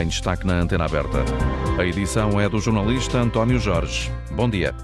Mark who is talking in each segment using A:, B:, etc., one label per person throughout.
A: em destaque na Antena Aberta. A edição é do jornalista António Jorge. Bom dia.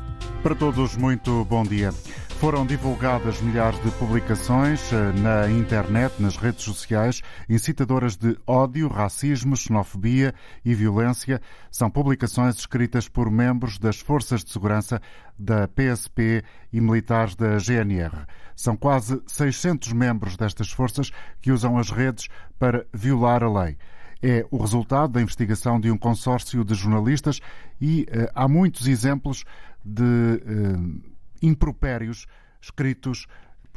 B: Para todos, muito bom dia. Foram divulgadas milhares de publicações eh, na internet, nas redes sociais, incitadoras de ódio, racismo, xenofobia e violência. São publicações escritas por membros das Forças de Segurança da PSP e militares da GNR. São quase 600 membros destas forças que usam as redes para violar a lei é o resultado da investigação de um consórcio de jornalistas e uh, há muitos exemplos de uh, impropérios escritos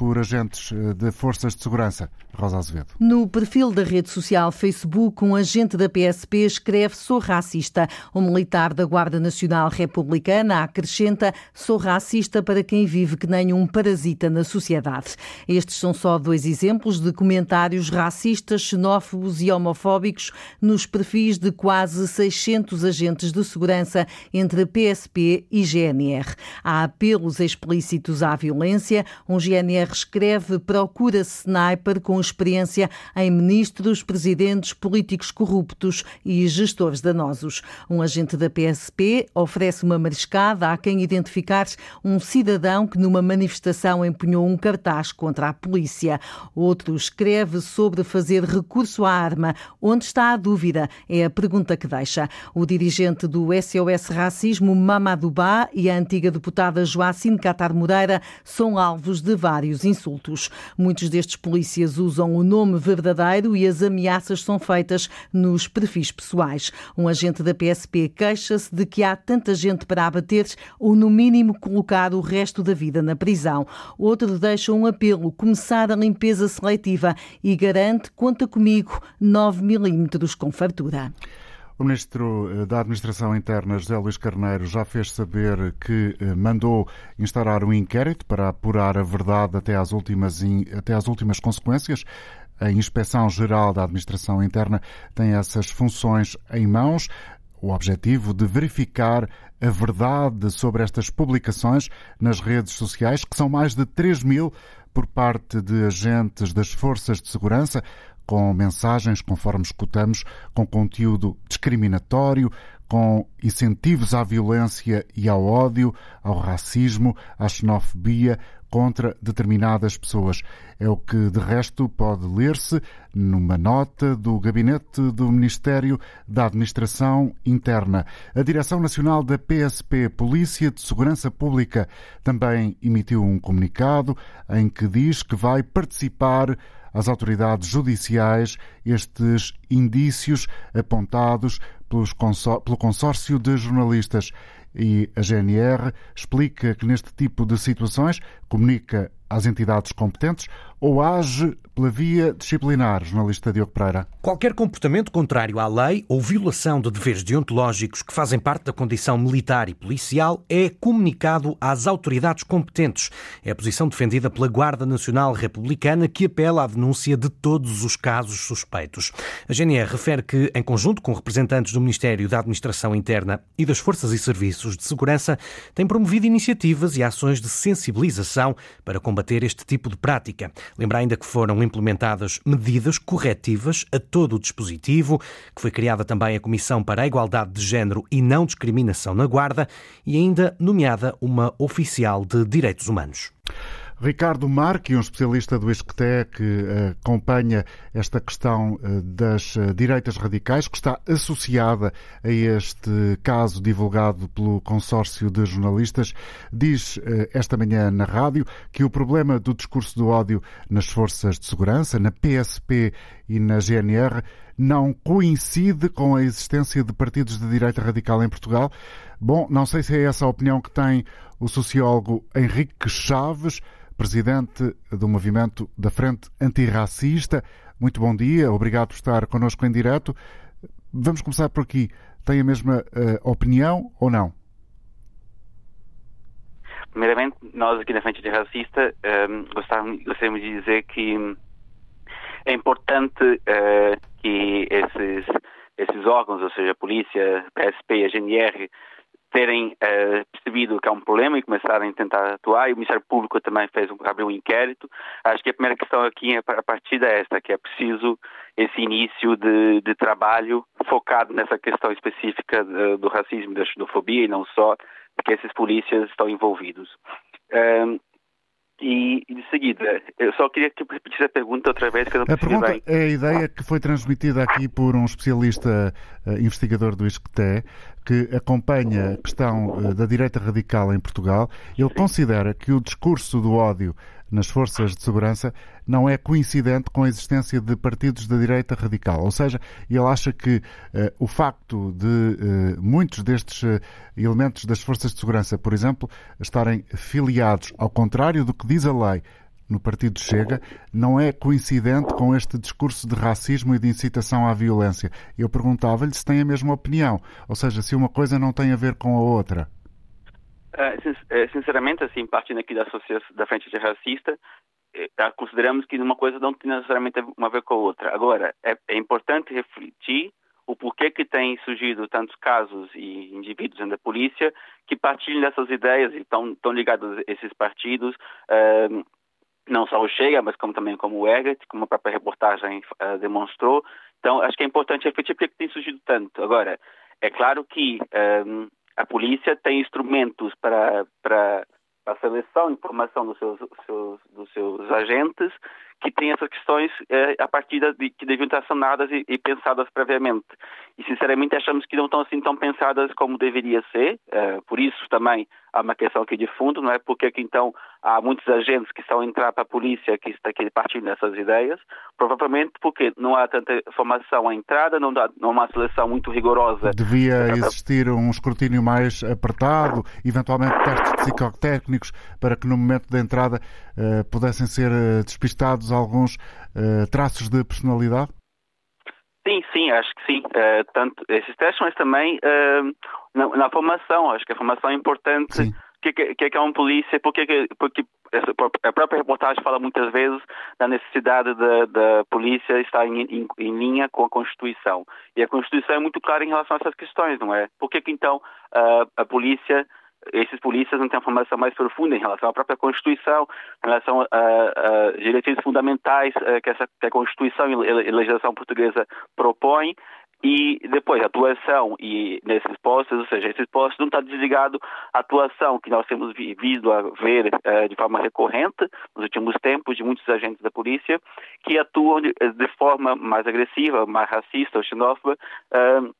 B: por agentes eh, de forças de segurança. Rosa Azevedo.
C: No perfil da rede social Facebook, um agente da PSP escreve sou racista. O militar da Guarda Nacional Republicana acrescenta sou racista para quem vive que nem um parasita na sociedade. Estes são só dois exemplos de comentários racistas, xenófobos e homofóbicos nos perfis de quase 600 agentes de segurança entre PSP e GNR. Há apelos explícitos à violência. Um GNR escreve procura sniper com experiência em ministros, presidentes, políticos corruptos e gestores danosos. Um agente da PSP oferece uma mariscada a quem identificar um cidadão que numa manifestação empunhou um cartaz contra a polícia. Outro escreve sobre fazer recurso à arma. Onde está a dúvida? É a pergunta que deixa. O dirigente do SOS Racismo, Mamadou Ba, e a antiga deputada Joacine Catar Moreira são alvos de vários insultos. Muitos destes polícias usam o nome verdadeiro e as ameaças são feitas nos perfis pessoais. Um agente da PSP queixa-se de que há tanta gente para abater ou, no mínimo, colocar o resto da vida na prisão. Outro deixa um apelo: começar a limpeza seletiva e garante, conta comigo, 9 milímetros com fartura.
B: O Ministro eh, da Administração Interna, José Luís Carneiro, já fez saber que eh, mandou instaurar um inquérito para apurar a verdade até às últimas, até às últimas consequências. A Inspeção Geral da Administração Interna tem essas funções em mãos. O objetivo de verificar a verdade sobre estas publicações nas redes sociais, que são mais de 3 mil por parte de agentes das forças de segurança, com mensagens, conforme escutamos, com conteúdo discriminatório, com incentivos à violência e ao ódio, ao racismo, à xenofobia contra determinadas pessoas. É o que, de resto, pode ler-se numa nota do Gabinete do Ministério da Administração Interna. A Direção Nacional da PSP, Polícia de Segurança Pública, também emitiu um comunicado em que diz que vai participar às autoridades judiciais estes indícios apontados pelo consórcio de jornalistas. E a GNR explica que neste tipo de situações comunica às entidades competentes ou age pela via disciplinar, jornalista Diogo Pereira?
D: Qualquer comportamento contrário à lei ou violação de deveres deontológicos que fazem parte da condição militar e policial é comunicado às autoridades competentes. É a posição defendida pela Guarda Nacional Republicana que apela à denúncia de todos os casos suspeitos. A GNR refere que, em conjunto com representantes do Ministério da Administração Interna e das Forças e Serviços de Segurança, tem promovido iniciativas e ações de sensibilização para combater este tipo de prática. Lembra ainda que foram implementadas medidas corretivas a todo o dispositivo, que foi criada também a Comissão para a Igualdade de Género e Não Discriminação na Guarda e ainda nomeada uma oficial de direitos humanos.
B: Ricardo Marque, um especialista do ISCTE que eh, acompanha esta questão eh, das eh, direitas radicais, que está associada a este caso divulgado pelo consórcio de jornalistas, diz esta manhã na rádio que o problema do discurso do ódio nas forças de segurança, na PSP e na GNR, não coincide com a existência de partidos de direita radical em Portugal. Bom, não sei se é essa a opinião que tem o sociólogo Henrique Chaves presidente do movimento da Frente Antirracista. Muito bom dia, obrigado por estar connosco em direto. Vamos começar por aqui. Tem a mesma uh, opinião ou não?
E: Primeiramente, nós aqui na Frente Antirracista um, ehm, gostaríamos de dizer que é importante uh, que esses, esses órgãos, ou seja, a polícia, a PSP e a GNR, terem uh, percebido que há um problema e começarem a tentar atuar, e o Ministério Público também fez um, abriu um inquérito. Acho que a primeira questão aqui, a partir é esta, que é preciso esse início de, de trabalho focado nessa questão específica do, do racismo e da xenofobia e não só, que esses polícias estão envolvidos. E, de seguida, eu só queria que repetisse a pergunta outra vez, que eu não
B: A pergunta é a ideia que foi transmitida aqui por um especialista uh, investigador do ISCTE, que acompanha a questão uh, da direita radical em Portugal. Ele considera que o discurso do ódio nas forças de segurança não é coincidente com a existência de partidos da direita radical. Ou seja, ele acha que uh, o facto de uh, muitos destes uh, elementos das forças de segurança, por exemplo, estarem filiados ao contrário do que diz a lei no Partido Chega, não é coincidente com este discurso de racismo e de incitação à violência. Eu perguntava-lhe se tem a mesma opinião, ou seja, se uma coisa não tem a ver com a outra.
E: Uh, sinceramente, assim, partindo aqui da, da frente racista, eh, consideramos que uma coisa não tem necessariamente uma a ver com a outra. Agora, é, é importante refletir o porquê que tem surgido tantos casos e indivíduos da polícia que partilham dessas ideias e estão, estão ligados a esses partidos, não só o Chega, mas como também como o Egert, como a própria reportagem demonstrou. Então, acho que é importante refletir porque tem surgido tanto. Agora, é claro que a polícia tem instrumentos para, para, a seleção e formação dos seus, seus, dos seus agentes que têm essas questões eh, a partir de que deviam estar sanadas e, e, pensadas previamente. E sinceramente achamos que não estão assim tão pensadas como deveria ser. Eh, por isso também há uma questão aqui de fundo, não é? Porque que então há muitos agentes que estão a entrar para a polícia que está aqui partindo dessas ideias, provavelmente porque não há tanta formação à entrada, não, dá, não há uma seleção muito rigorosa.
B: Devia existir um escrutínio mais apertado, eventualmente testes psicotécnicos para que no momento da entrada uh, pudessem ser uh, despistados alguns uh, traços de personalidade?
E: Sim, sim, acho que sim. Uh, tanto esses testes, mas também uh, na, na, formação. Acho que a formação é importante. O que, que, que, é um polícia? Porque, porque a própria reportagem fala muitas vezes da necessidade da, da polícia estar em, em, em, linha com a Constituição. E a Constituição é muito clara em relação a essas questões, não é? Por que, que então a polícia esses polícias não têm uma formação mais profunda em relação à própria Constituição, em relação a, a diretrizes fundamentais eh, que, essa, que a Constituição e a legislação portuguesa propõem, e depois a atuação e nesses postos, ou seja, esses postos não está desligado a atuação que nós temos visto a ver uh, de forma recorrente nos últimos tempos de muitos agentes da polícia que atuam de, de forma mais agressiva, mais racista ou xenófoba. Uh,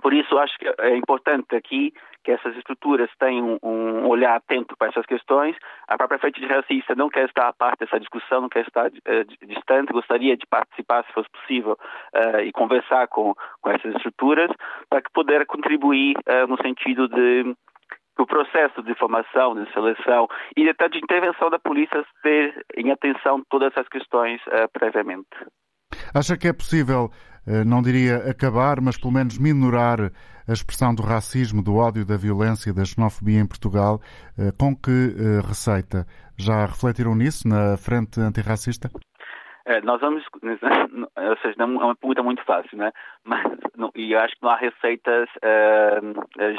E: por isso, acho que é importante aqui que essas estruturas tenham um olhar atento para essas questões. A própria frente de racista não quer estar a parte dessa discussão, não quer estar uh, distante, gostaria de participar, se fosse possível, uh, e conversar com, com essas estruturas, para que puder contribuir uh, no sentido de que o processo de formação, de seleção e até de intervenção da polícia ter em atenção todas essas questões previamente.
B: Acha que é possível não diria acabar, mas pelo menos minorar a expressão do racismo, do ódio, da violência, da xenofobia em Portugal. Eh, com que eh, receita? Já refletiram nisso na frente antirracista?
E: É, nós vamos, ou seja, não é uma pergunta muito fácil, né? Mas, não, e eu acho que não há receitas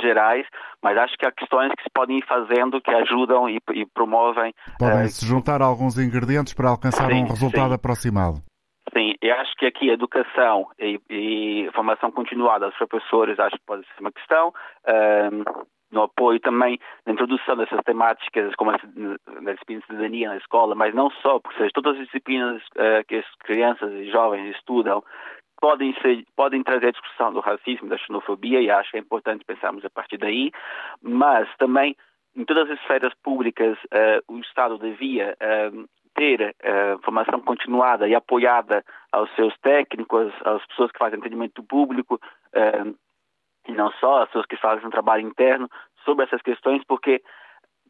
E: gerais, mas acho que há questões que se podem ir fazendo que ajudam e, e promovem.
B: Podem se juntar alguns ingredientes para alcançar sim, um resultado sim. aproximado.
E: Sim, eu acho que aqui educação e, e formação continuada dos professores acho que pode ser uma questão. Um, no apoio também na introdução dessas temáticas como a disciplina de cidadania na escola, mas não só, porque seja, todas as disciplinas uh, que as crianças e jovens estudam podem, ser, podem trazer a discussão do racismo, da xenofobia, e acho que é importante pensarmos a partir daí, mas também em todas as esferas públicas uh, o Estado devia uh, ter uh, formação continuada e apoiada aos seus técnicos, às pessoas que fazem atendimento público, uh, e não só, as pessoas que fazem um trabalho interno sobre essas questões, porque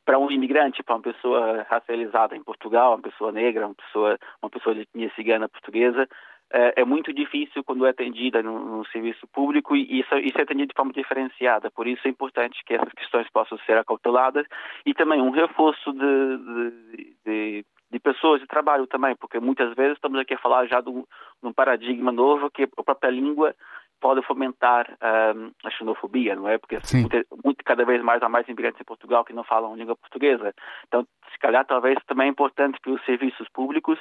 E: para um imigrante, para uma pessoa racializada em Portugal, uma pessoa negra, uma pessoa, uma pessoa de etnia cigana portuguesa, é muito difícil quando é atendida no, no serviço público e isso, isso, é atendido de forma diferenciada. Por isso é importante que essas questões possam ser acauteladas e também um reforço de, de, de de pessoas de trabalho também, porque muitas vezes estamos aqui a falar já de um, paradigma novo que a própria língua pode fomentar um, a xenofobia, não é? Porque muito, muito, cada vez mais há mais imigrantes em Portugal que não falam língua portuguesa. Então, se calhar, talvez também é importante que os serviços públicos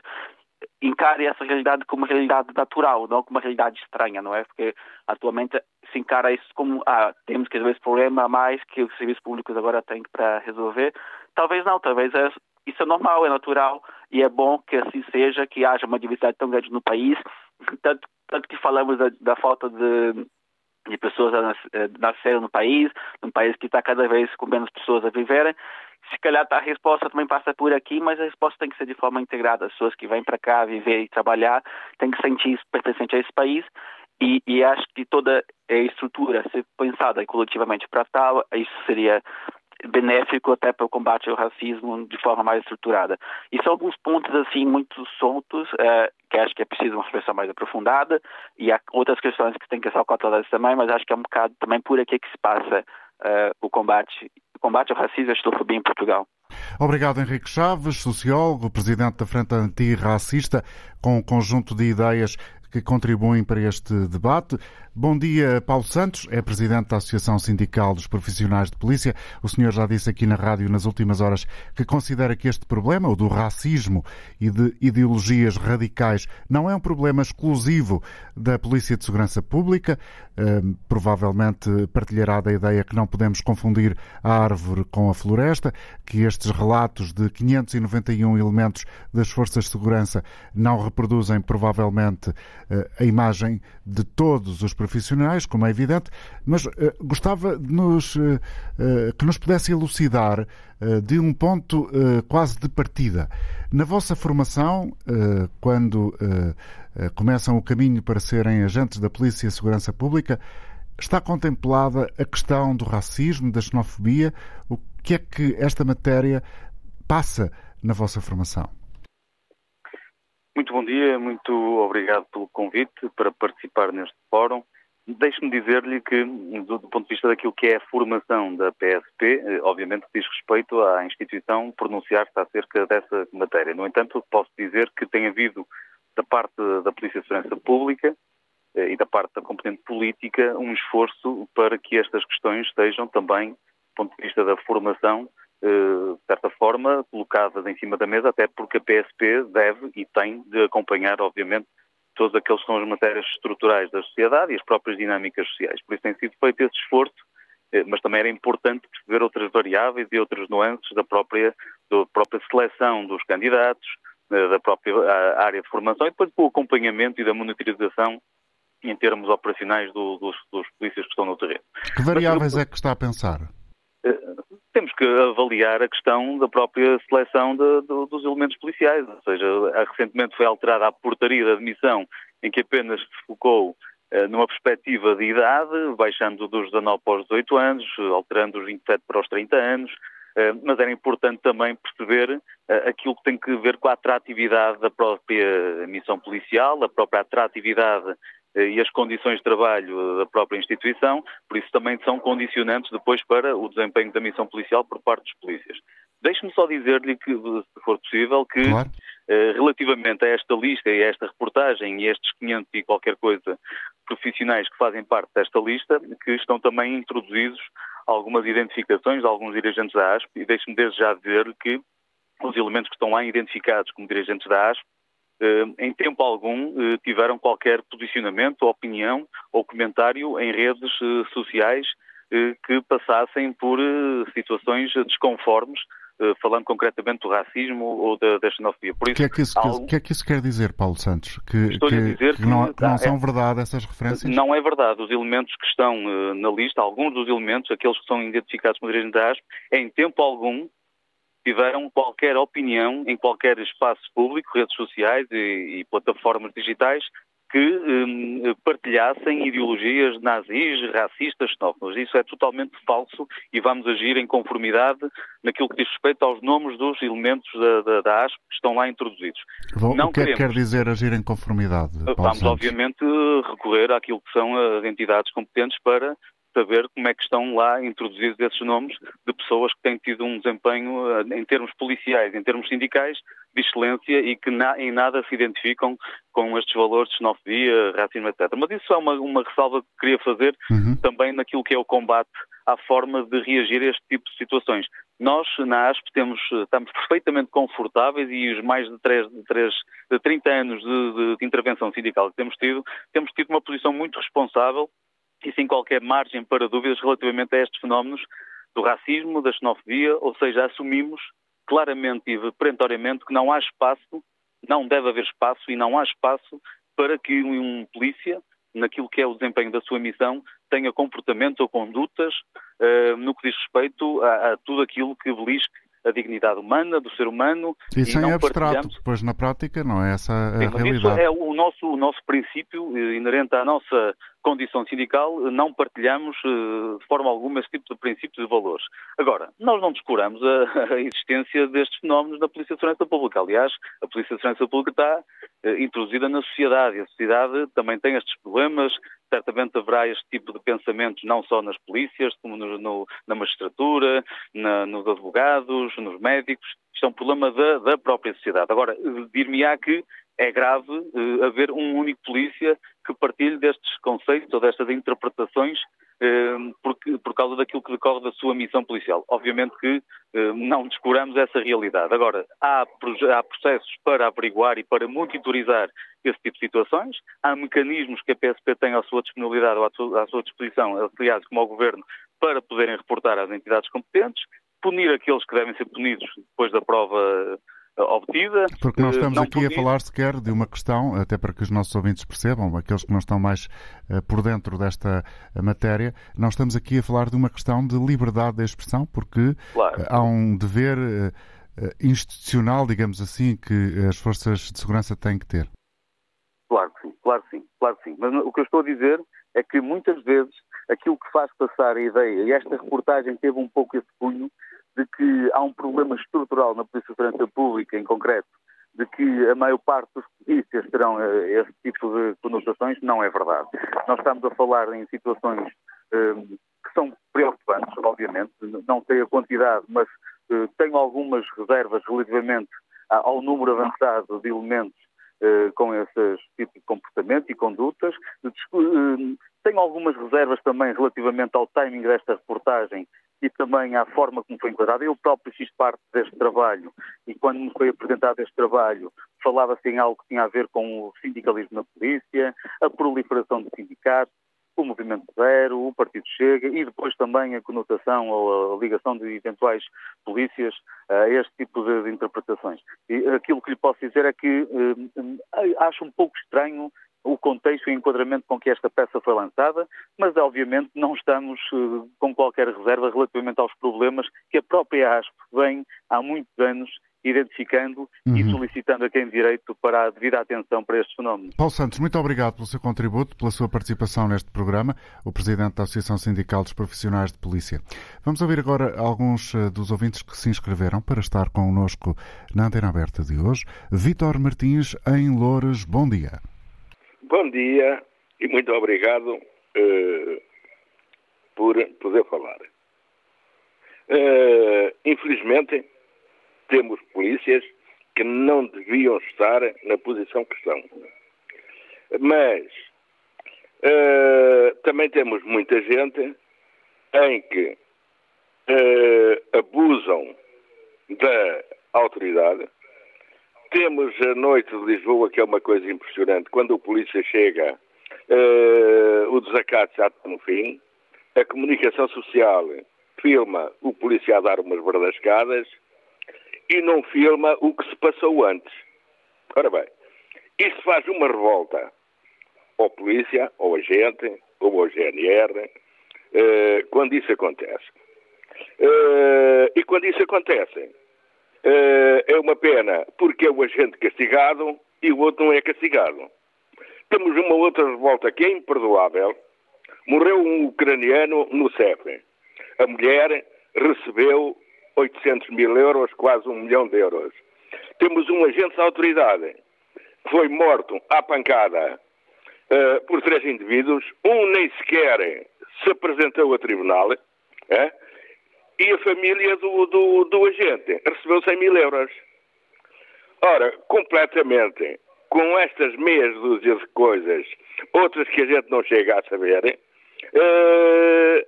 E: encare essa realidade como uma realidade natural, não como uma realidade estranha, não é? Porque atualmente se encara isso como ah, temos que resolver esse problema a mais que os serviços públicos agora têm para resolver. Talvez não, talvez é, isso é normal, é natural e é bom que assim seja, que haja uma diversidade tão grande no país, tanto, tanto que falamos da, da falta de de pessoas a nascerem no país, num país que está cada vez com menos pessoas a viverem, se calhar a resposta também passa por aqui, mas a resposta tem que ser de forma integrada. As pessoas que vêm para cá viver e trabalhar têm que sentir pertencente a esse país e, e acho que toda a estrutura ser pensada coletivamente para tal, isso seria benéfico até para o combate ao racismo de forma mais estruturada. E são alguns pontos assim muito soltos uh, que acho que é preciso uma reflexão mais aprofundada e há outras questões que têm que ser controladas também, mas acho que é um bocado também por aqui que se passa uh, o combate combate ao racismo e à xenofobia em Portugal.
B: Obrigado, Henrique Chaves, sociólogo, presidente da Frente Antirracista, com um conjunto de ideias que contribuem para este debate. Bom dia, Paulo Santos, é presidente da Associação Sindical dos Profissionais de Polícia. O senhor já disse aqui na rádio nas últimas horas que considera que este problema, o do racismo e de ideologias radicais, não é um problema exclusivo da Polícia de Segurança Pública. Uh, provavelmente partilhará da ideia que não podemos confundir a árvore com a floresta, que estes relatos de 591 elementos das Forças de Segurança não reproduzem provavelmente uh, a imagem de todos os profissionais, como é evidente, mas uh, gostava de nos, uh, que nos pudesse elucidar de um ponto quase de partida. Na vossa formação, quando começam o caminho para serem agentes da Polícia e Segurança Pública, está contemplada a questão do racismo, da xenofobia? O que é que esta matéria passa na vossa formação?
F: Muito bom dia, muito obrigado pelo convite para participar neste fórum. Deixe-me dizer-lhe que, do, ponto de vista daquilo que é a formação da PSP, eh, obviamente diz respeito à instituição pronunciar-se acerca dessa matéria. No entanto, posso dizer que tem havido, da parte da Polícia de Segurança Pública eh, e da parte da competente política, um esforço para que estas questões estejam também, do ponto de vista da formação, eh, de certa forma, colocadas em cima da mesa, até porque a PSP deve e tem de acompanhar, obviamente, todos aqueles que são as matérias estruturais da sociedade e as próprias dinâmicas sociais. Por isso tem sido feito esse esforço, eh, mas também era importante perceber outras variáveis e outras nuances da própria, da própria seleção dos candidatos, eh, da própria área de formação e depois do acompanhamento e da monitorização em termos operacionais do, dos, dos polícias que estão no terreno.
B: Que variáveis mas, é que está a pensar?
F: Temos que avaliar a questão da própria seleção de, de, dos elementos policiais. Ou seja, recentemente foi alterada a portaria de admissão em que apenas se focou eh, numa perspectiva de idade, baixando dos 19 para os 18 anos, alterando os 27 para os 30 anos, eh, mas era importante também perceber eh, aquilo que tem que ver com a atratividade da própria missão policial, a própria atratividade eh, e as condições de trabalho da própria instituição, por isso também são condicionantes depois para o desempenho da missão policial por parte dos polícias. Deixe-me só dizer-lhe que, se for possível, que claro. Eh, relativamente a esta lista e a esta reportagem e estes 500 e qualquer coisa profissionais que fazem parte desta lista, que estão também introduzidos algumas identificações de alguns dirigentes da ASP e deixe-me desde já dizer-lhe que os elementos que estão lá identificados como dirigentes da ASP eh, em tempo algum eh, tiveram qualquer posicionamento, opinião ou comentário em redes eh, sociais que passassem por situações desconformes, falando concretamente do racismo ou da, da xenofobia.
B: O que, é que, algo... que, é que isso quer dizer, Paulo Santos? Que, Estou que, a dizer que, que não, não são é... verdade essas referências?
F: Não é verdade. Os elementos que estão na lista, alguns dos elementos, aqueles que são identificados como dirigentes da ASP, em tempo algum tiveram qualquer opinião em qualquer espaço público, redes sociais e, e plataformas digitais que um, partilhassem ideologias nazis, racistas, xenófobas. Isso é totalmente falso e vamos agir em conformidade naquilo que diz respeito aos nomes dos elementos da, da, da ASP que estão lá introduzidos.
B: Bom, Não o que é que quer dizer agir em conformidade?
F: Paulo vamos,
B: Santos?
F: obviamente, recorrer àquilo que são as entidades competentes para saber como é que estão lá introduzidos esses nomes de pessoas que têm tido um desempenho eh, em termos policiais, em termos sindicais, de excelência e que na, em nada se identificam com estes valores de xenofobia, racismo, etc. Mas isso é uma, uma ressalva que queria fazer uhum. também naquilo que é o combate à forma de reagir a este tipo de situações. Nós, na ASP, temos, estamos perfeitamente confortáveis e os mais de, 3, de, 3, de 30 anos de, de, intervenção sindical que temos tido, temos tido uma posição muito responsável e sem qualquer margem para dúvidas relativamente a estes fenómenos do racismo, da xenofobia, ou seja, assumimos claramente e perentoriamente que não há espaço, não deve haver espaço e não há espaço para que um polícia, naquilo que é o desempenho da sua missão, tenha comportamentos ou condutas uh, no que diz respeito a, a tudo aquilo que belisque a dignidade humana do ser humano.
B: Isso e é abstrato, depois na prática não é essa a Sim, realidade.
F: Isso é o nosso, o nosso princípio eh, inerente à nossa condição sindical, não partilhamos eh, de forma alguma esse tipo de princípios e valores. Agora, nós não descuramos a, a existência destes fenómenos na Polícia de Segurança Pública. Aliás, a Polícia de Segurança Pública está eh, introduzida na sociedade e a sociedade também tem estes problemas. Certamente haverá este tipo de pensamentos não só nas polícias, como no, no, na magistratura, na, nos advogados, nos médicos. Isto é um problema da, da própria sociedade. Agora, dir-me-á que é grave uh, haver um único polícia que partilhe destes conceitos ou destas interpretações uh, por, por, causa daquilo que decorre da sua missão policial. Obviamente que uh, não descuramos essa realidade. Agora, há, há, processos para averiguar e para monitorizar esse tipo de situações, há mecanismos que a PSP tem à sua disponibilidade ou à sua, à sua disposição, aliás, como ao Governo, para poderem reportar às entidades competentes, punir aqueles que devem ser punidos depois da prova obtida.
B: Porque nós estamos aqui a falar sequer de uma questão, até para que os nossos ouvintes percebam, aqueles que não estão mais uh, por dentro desta uh, matéria, não estamos aqui a falar de uma questão de liberdade de expressão, porque claro. há um dever institucional, digamos assim, que as forças de segurança têm que ter.
F: Claro que sim, claro que sim, claro que sim. Mas o que eu estou a dizer é que muitas vezes aquilo que faz passar a ideia, e esta reportagem teve um pouco esse punho, de que há um problema estrutural na Polícia de Segurança Pública, em concreto, de que a maior parte dos polícias terão eh, esse tipo de conotações, não é verdade. Nós estamos a falar em situações eh, que são preocupantes, obviamente, não sei a quantidade, mas eh, tenho algumas reservas relativamente ao número avançado de elementos com esse tipo de comportamento e condutas. Tenho algumas reservas também relativamente ao timing desta reportagem e também à forma como foi enquadrada. Eu próprio fiz parte deste trabalho e quando me foi apresentado este trabalho falava-se em algo que tinha a ver com o sindicalismo na polícia, a proliferação de sindicatos, o Movimento Zero, o Partido Chega e depois também a conotação ou a ligação de eventuais polícias a este tipo de, interpretações. E aquilo que lhe posso dizer é que eh, acho um pouco estranho o contexto e o enquadramento com que esta peça foi lançada, mas obviamente não estamos uh, com qualquer reserva relativamente aos problemas que a própria ASP vem há muitos anos identificando uhum. e solicitando a quem direito para a devida atenção para estes fenómenos.
B: Paulo Santos, muito obrigado pelo seu contributo, pela sua participação neste programa, o Presidente da Associação Sindical dos Profissionais de Polícia. Vamos ouvir agora alguns eh, dos ouvintes que se inscreveram para estar connosco na antena aberta de hoje. Vítor Martins, em Loures, bom dia.
G: Bom dia e muito obrigado uh, por poder falar. Uh, infelizmente, temos polícias que não deviam estar na posição que estão. Mas uh, também temos muita gente em que abusam da autoridade temos a noite de Lisboa, que é uma coisa impressionante. Quando o polícia chega, uh, o desacato já está no fim. A comunicação social filma o polícia a dar umas verdascadas e não filma o que se passou antes. Ora bem, isso faz uma revolta ao polícia, ao agente, ou ao GNR, uh, quando isso acontece. Uh, e quando isso acontece, é uma pena porque é o agente castigado e o outro não é castigado. Temos uma outra revolta que é imperdoável. Morreu um ucraniano no CEF. A mulher recebeu 800 mil euros, quase um milhão de euros. Temos um agente da autoridade que foi morto à pancada uh, por três indivíduos. Um nem sequer se apresentou a tribunal. Uh, e a família do, do, do agente recebeu 100 mil euros. Ora, completamente, com estas meias dúzias de coisas, outras que a gente não chega a saber, uh,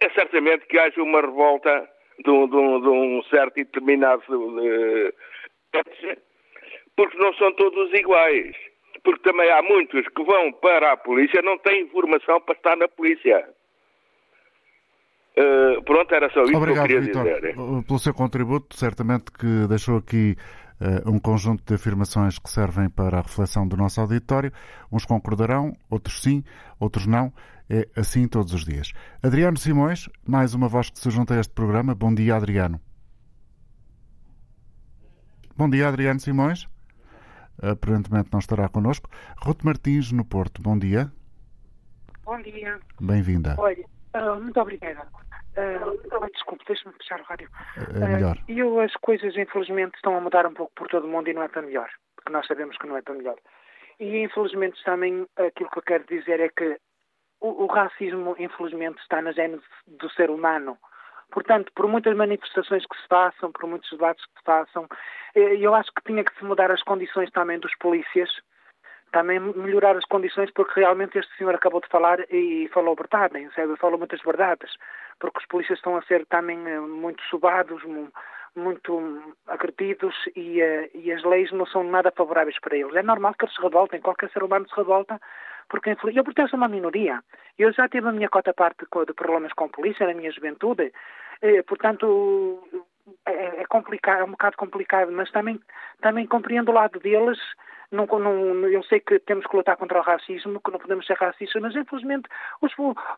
G: é certamente que haja uma revolta de um, de um, de um certo e determinado uh, porque não são todos iguais. Porque também há muitos que vão para a polícia não têm informação para estar na polícia. Uh, pronto, era só isso
B: Obrigado,
G: que eu
B: queria
G: Victor, dizer.
B: Pelo seu contributo, certamente que deixou aqui uh, um conjunto de afirmações que servem para a reflexão do nosso auditório. Uns concordarão, outros sim, outros não. É assim todos os dias. Adriano Simões, mais uma voz que se junta a este programa. Bom dia, Adriano. Bom dia, Adriano Simões. Aparentemente não estará connosco. Ruth Martins, no Porto. Bom dia.
H: Bom dia.
B: Bem-vinda.
H: Olha, uh, muito obrigada. Uh, desculpe, deixe-me fechar o rádio.
B: É melhor.
H: Uh, eu, as coisas, infelizmente, estão a mudar um pouco por todo o mundo e não é para melhor. Porque nós sabemos que não é para melhor. E, infelizmente, também aquilo que eu quero dizer é que o, o racismo, infelizmente, está na gênese do ser humano. Portanto, por muitas manifestações que se façam, por muitos debates que se façam, eh, eu acho que tinha que se mudar as condições também dos polícias, também melhorar as condições, porque realmente este senhor acabou de falar e falou verdade, sabe? falou muitas verdades, porque os polícias estão a ser também eh, muito subados, muito agredidos e, eh, e as leis não são nada favoráveis para eles. É normal que eles se revoltem, qualquer ser humano se revolta porque eu pertenço a uma minoria. Eu já tive a minha cota parte de problemas com a polícia na minha juventude, eh, portanto é, é complicado, é um bocado complicado, mas também, também compreendo o lado deles não, não, eu sei que temos que lutar contra o racismo, que não podemos ser racistas, mas infelizmente os,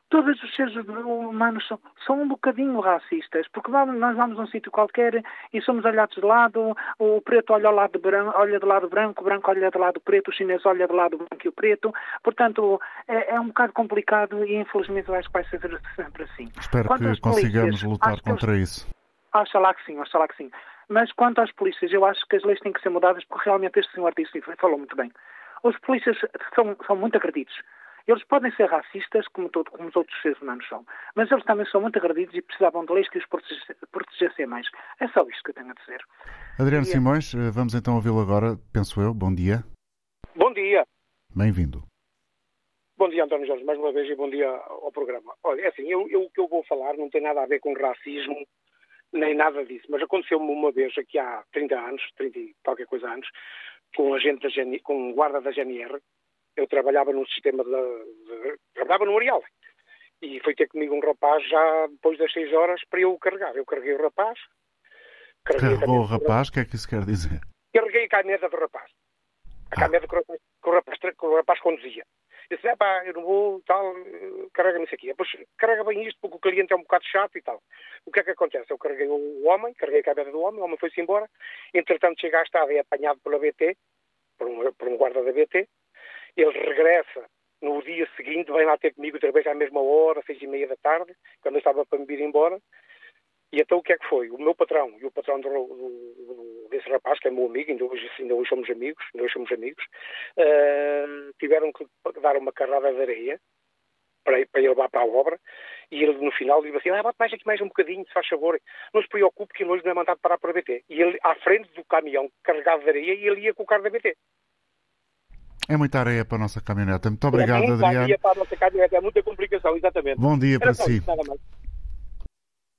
H: todos os seres humanos são, são um bocadinho racistas, porque vamos, nós vamos a um sítio qualquer e somos olhados de lado, o preto olha, ao lado branco, olha do lado branco, o branco olha do lado preto, o chinês olha do lado branco e o preto, portanto é, é um bocado complicado e infelizmente eu acho que vai ser sempre assim.
B: Espero Quanto que consigamos lutar contra eles... isso.
H: Oxalá que sim, oxalá que sim. Mas quanto às polícias, eu acho que as leis têm que ser mudadas porque realmente este senhor disse e falou muito bem. Os polícias são, são muito agredidos. Eles podem ser racistas, como, todo, como os outros seres humanos são, mas eles também são muito agredidos e precisavam de leis que os protegessem mais. É só isto que eu tenho a dizer.
B: Adriano Simões, eh, vamos então ouvi-lo agora, penso eu. Bom dia.
I: Bom dia.
B: Bem-vindo.
I: Bom dia, António Jorge, mais uma vez e bom dia ao programa. Olha, é assim, eu, eu, o que eu vou falar não tem nada a ver com racismo nem nada disso. Mas aconteceu-me uma vez, aqui há 30 anos, 30 e qualquer coisa anos, com um agente da com um guarda da GNR. Eu trabalhava num sistema de, de, trabalhava no Areal. E foi ter comigo um rapaz já depois das 6 horas para eu o carregar. Eu carreguei o rapaz.
B: Carregou o rapaz? O que é que isso quer dizer?
I: Carreguei a caneta do rapaz. A ah. caneta que o rapaz, que o rapaz conduzia. Disse, é pá, eu não vou, tal, carrega-me isso aqui. Depois carrega bem isto porque o cliente é um bocado chato e tal. O que é que acontece? Eu carreguei o homem, carreguei a cabeça do homem, o homem foi-se embora. Entretanto, chega à estrada e é apanhado pela BT, por um, por um guarda da BT. Ele regressa no dia seguinte, vem lá ter comigo outra vez à mesma hora, seis e meia da tarde, quando eu estava para me vir embora. E então o que é que foi? O meu patrão e o patrão do, do, desse rapaz, que é meu amigo, ainda hoje, ainda hoje somos amigos, ainda hoje somos amigos, uh, tiveram que dar uma carrada de areia para, para ir levar para a obra, e ele no final disse assim, ah, bate mais aqui mais um bocadinho, se faz favor, não se preocupe que ele hoje não é mandado parar para a BT. E ele, à frente do caminhão carregado de areia, e ele ia com o carro da BT.
B: É muita areia para a nossa caminhoneta. Muito obrigado,
I: é
B: muita Adriano.
I: areia para a nossa caminhoneta, é muita complicação, exatamente.
B: Bom dia Era para si.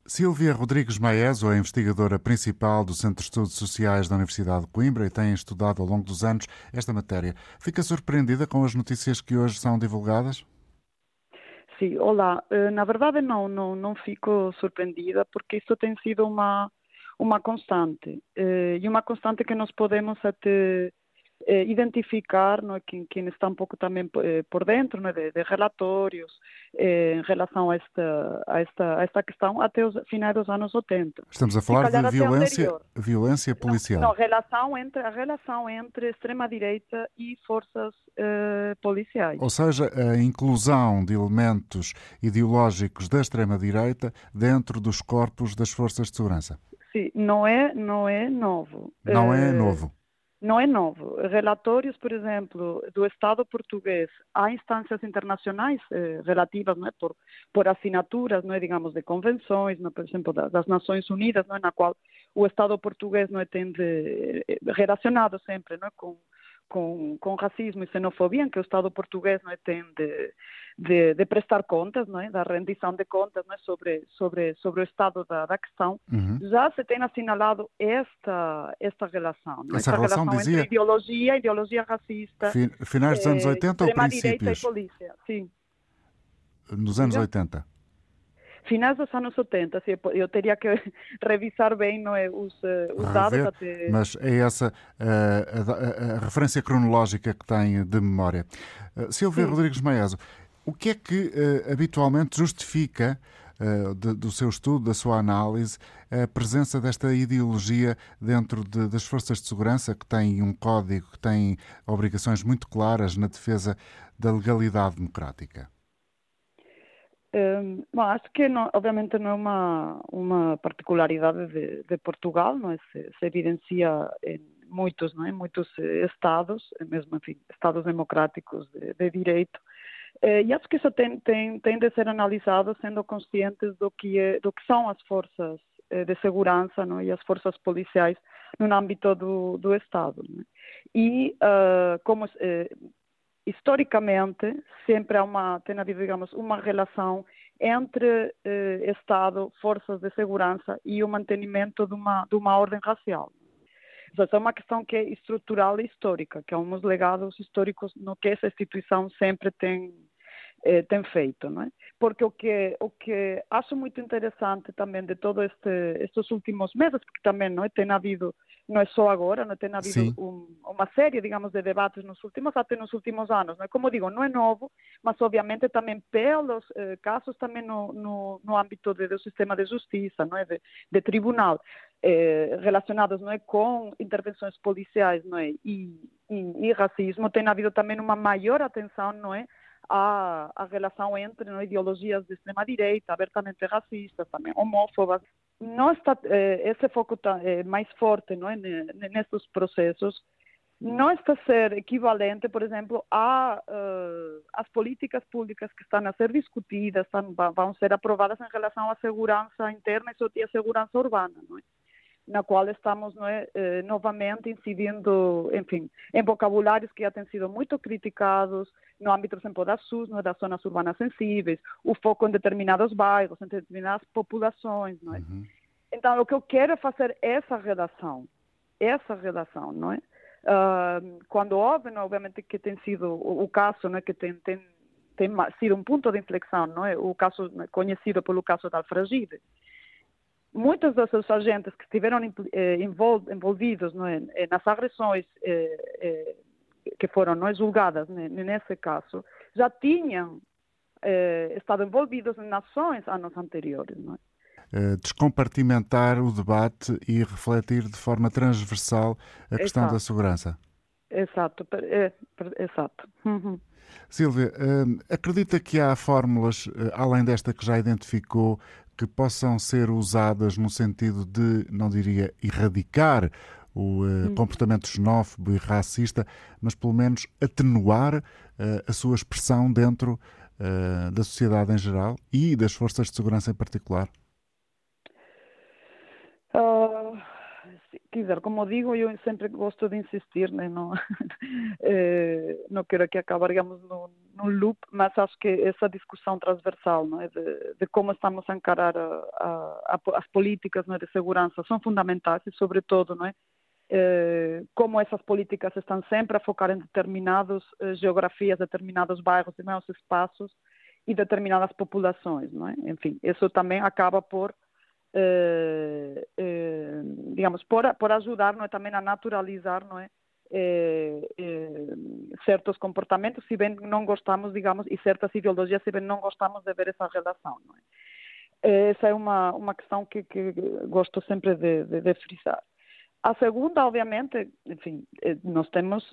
B: Silvia Rodrigues Maeso é investigadora principal do Centro de Estudos Sociais da Universidade de Coimbra e tem estudado ao longo dos anos esta matéria. Fica surpreendida com as notícias que hoje são divulgadas?
J: Sim, olá. Eh, na verdade não, não, não fico surpreendida porque isso tem sido uma, uma constante. Eh, e uma constante que nós podemos até eh, identificar não é, quem, quem, está um pouco também eh, por dentro não é, de, de, relatórios eh, em relação a esta, a, esta, a esta questão até os finais dos anos 80.
B: Estamos a falar de violência, violência policial.
J: Não, não, relação entre, a relação entre extrema-direita e forças eh, policiais.
B: Ou seja, a inclusão de elementos ideológicos da extrema-direita dentro dos corpos das forças de segurança.
J: Sim, não é, não é novo.
B: Não é eh, novo
J: não é novo. Relatórios, por exemplo, do Estado português a instâncias internacionais eh, relativas, não é, por, por assinaturas, não é, digamos, de convenções, não, por exemplo, das, das Nações Unidas, não é, na qual o Estado português não é, tem de, eh, relacionado sempre, não é, com com, com racismo e xenofobia, em que o Estado português não é, tem de, de, de, prestar contas, não é, da rendição de contas não é, sobre, sobre, sobre o estado da, da questão, uhum. já se tem assinalado esta, esta relação.
B: Não é? Essa esta relação, relação dizia...
J: entre ideologia, ideologia racista.
B: Fin, finais dos anos 80 eh, ou princípios?
J: e polícia, sim.
B: Nos anos 80?
J: Finais dos anos 80, assim, eu teria que revisar bem não é, os, eh, os dados. Até...
B: Mas é essa uh, a, a, a, referência cronológica que tem de memória. Uh, Silvia Sim. Rodrigues Maeso, o que é que habitualmente justifica de, do seu estudo, da sua análise, a presença desta ideologia dentro de, das forças de segurança que têm um código, que têm obrigações muito claras na defesa da legalidade democrática?
J: Um, bom, acho que não, obviamente não é uma, uma particularidade de, de Portugal, não é? Se, se, evidencia em muitos, não é? muitos estados, mesmo enfim, estados democráticos de, de direito, eh, e acho que isso tem, tem, tem de ser analisado sendo conscientes do que, é, do que são as forças eh, de segurança não? e as forças policiais no âmbito do, do Estado. Não? E uh, como eh, historicamente sempre há uma tem havido digamos uma relação entre eh, Estado, forças de segurança e o mantenimento de uma de uma ordem racial. Essa é uma questão que é estrutural e histórica, que é uns legados históricos no que essa instituição sempre tem eh, tem feito, não é? Porque o que o que acho muito interessante também de todos este, estes últimos meses, porque também não é, tem havido não é só agora, não tem havido um, uma série, digamos, de debates nos últimos, até nos últimos anos. Não é? Como digo, não é novo, mas obviamente também pelos eh, casos também no, no, no âmbito do sistema de justiça, não é? de, de tribunal, eh, relacionados não é? com intervenções policiais não é? E, e, e racismo, tem havido também uma maior atenção, não é? A, a relação entre não, ideologias de extrema-direita, abertamente racistas, também homófobas. Não está, eh, esse foco tá, eh, mais forte não é, nesses processos não está a ser equivalente, por exemplo, a uh, as políticas públicas que estão a ser discutidas, estão, vão ser aprovadas em relação à segurança interna e à segurança urbana. Não é? Na qual estamos é, eh, novamente incidindo, enfim, em vocabulários que já têm sido muito criticados no âmbito, exemplo, da SUS, não é, das zonas urbanas sensíveis, o foco em determinados bairros, em determinadas populações, não é? Uhum. Então, o que eu quero é fazer essa redação, essa redação, não é? Uh, quando houve, não, obviamente, que tem sido o, o caso, não é, que tem, tem, tem sido um ponto de inflexão, não é? O caso conhecido pelo caso da Alfragide, muitos desses agentes que estiveram eh, envolvidos é, eh, nas agressões eh, que foram não é, julgadas né, nesse caso já tinham estado envolvidos em ações anos anteriores.
B: É? Descompartimentar o debate e refletir de forma transversal a questão
J: exato.
B: da segurança.
J: Exato, exato. Uhum.
B: Silvia, acredita que há fórmulas, além desta que já identificou, que possam ser usadas no sentido de, não diria erradicar o uh, comportamento xenófobo e racista, mas pelo menos atenuar uh, a sua expressão dentro uh, da sociedade em geral e das forças de segurança em particular?
J: Uh, quiser, como digo, eu sempre gosto de insistir, né? não, eh, não quero que acabaremos no, no loop, mas acho que essa discussão transversal é? de, de como estamos a encarar a, a, a, as políticas é? de segurança são fundamentais e, sobretudo, é? Eh, como essas políticas estão sempre a focar em determinadas eh, geografias, determinados bairros, determinados espaços e determinadas populações, é? Enfim, isso também acaba por eh, digamos, por, por ajudar não é, também a naturalizar não é, eh, eh, certos comportamentos, se bem não gostamos, digamos, e certas ideologias, se bem não gostamos de ver essa relação. É? Eh, essa é uma, uma questão que, que gosto sempre de, de, de, frisar. A segunda, obviamente, enfim, eh, nós temos